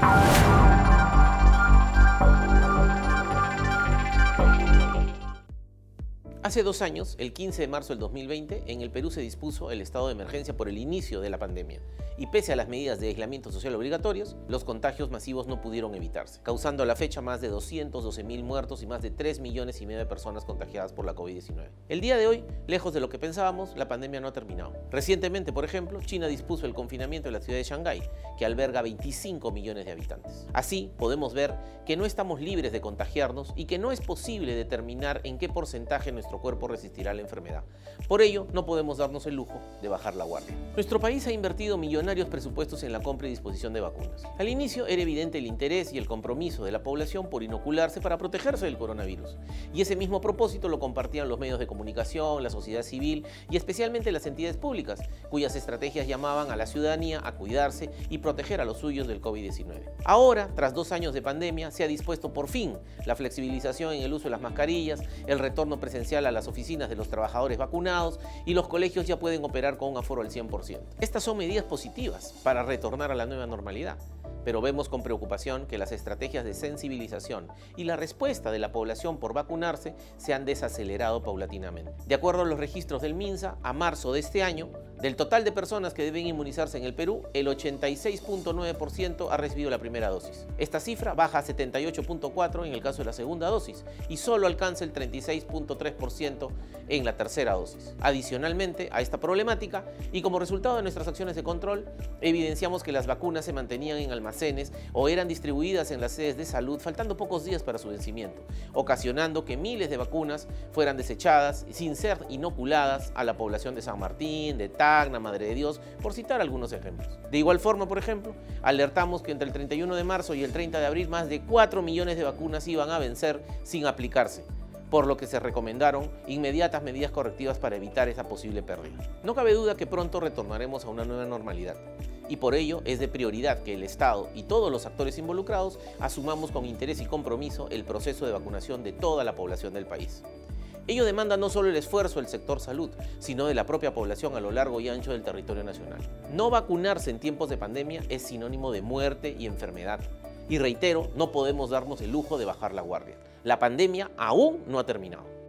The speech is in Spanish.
Thank you. Hace dos años, el 15 de marzo del 2020, en el Perú se dispuso el estado de emergencia por el inicio de la pandemia y pese a las medidas de aislamiento social obligatorios, los contagios masivos no pudieron evitarse, causando a la fecha más de 212 mil muertos y más de 3 millones y medio de personas contagiadas por la COVID-19. El día de hoy, lejos de lo que pensábamos, la pandemia no ha terminado. Recientemente, por ejemplo, China dispuso el confinamiento en la ciudad de Shanghái, que alberga 25 millones de habitantes. Así, podemos ver que no estamos libres de contagiarnos y que no es posible determinar en qué porcentaje nuestro cuerpo resistirá la enfermedad. Por ello, no podemos darnos el lujo de bajar la guardia. Nuestro país ha invertido millonarios presupuestos en la compra y disposición de vacunas. Al inicio era evidente el interés y el compromiso de la población por inocularse para protegerse del coronavirus. Y ese mismo propósito lo compartían los medios de comunicación, la sociedad civil y especialmente las entidades públicas, cuyas estrategias llamaban a la ciudadanía a cuidarse y proteger a los suyos del COVID-19. Ahora, tras dos años de pandemia, se ha dispuesto por fin la flexibilización en el uso de las mascarillas, el retorno presencial a las oficinas de los trabajadores vacunados y los colegios ya pueden operar con un aforo al 100%. Estas son medidas positivas para retornar a la nueva normalidad pero vemos con preocupación que las estrategias de sensibilización y la respuesta de la población por vacunarse se han desacelerado paulatinamente. De acuerdo a los registros del MINSA, a marzo de este año, del total de personas que deben inmunizarse en el Perú, el 86.9% ha recibido la primera dosis. Esta cifra baja a 78.4% en el caso de la segunda dosis y solo alcanza el 36.3% en la tercera dosis. Adicionalmente a esta problemática, y como resultado de nuestras acciones de control, evidenciamos que las vacunas se mantenían en almacenamiento o eran distribuidas en las sedes de salud faltando pocos días para su vencimiento, ocasionando que miles de vacunas fueran desechadas sin ser inoculadas a la población de San Martín, de Tacna, Madre de Dios, por citar algunos ejemplos. De igual forma, por ejemplo, alertamos que entre el 31 de marzo y el 30 de abril más de 4 millones de vacunas iban a vencer sin aplicarse por lo que se recomendaron inmediatas medidas correctivas para evitar esa posible pérdida. No cabe duda que pronto retornaremos a una nueva normalidad y por ello es de prioridad que el Estado y todos los actores involucrados asumamos con interés y compromiso el proceso de vacunación de toda la población del país. Ello demanda no solo el esfuerzo del sector salud, sino de la propia población a lo largo y ancho del territorio nacional. No vacunarse en tiempos de pandemia es sinónimo de muerte y enfermedad. Y reitero, no podemos darnos el lujo de bajar la guardia. La pandemia aún no ha terminado.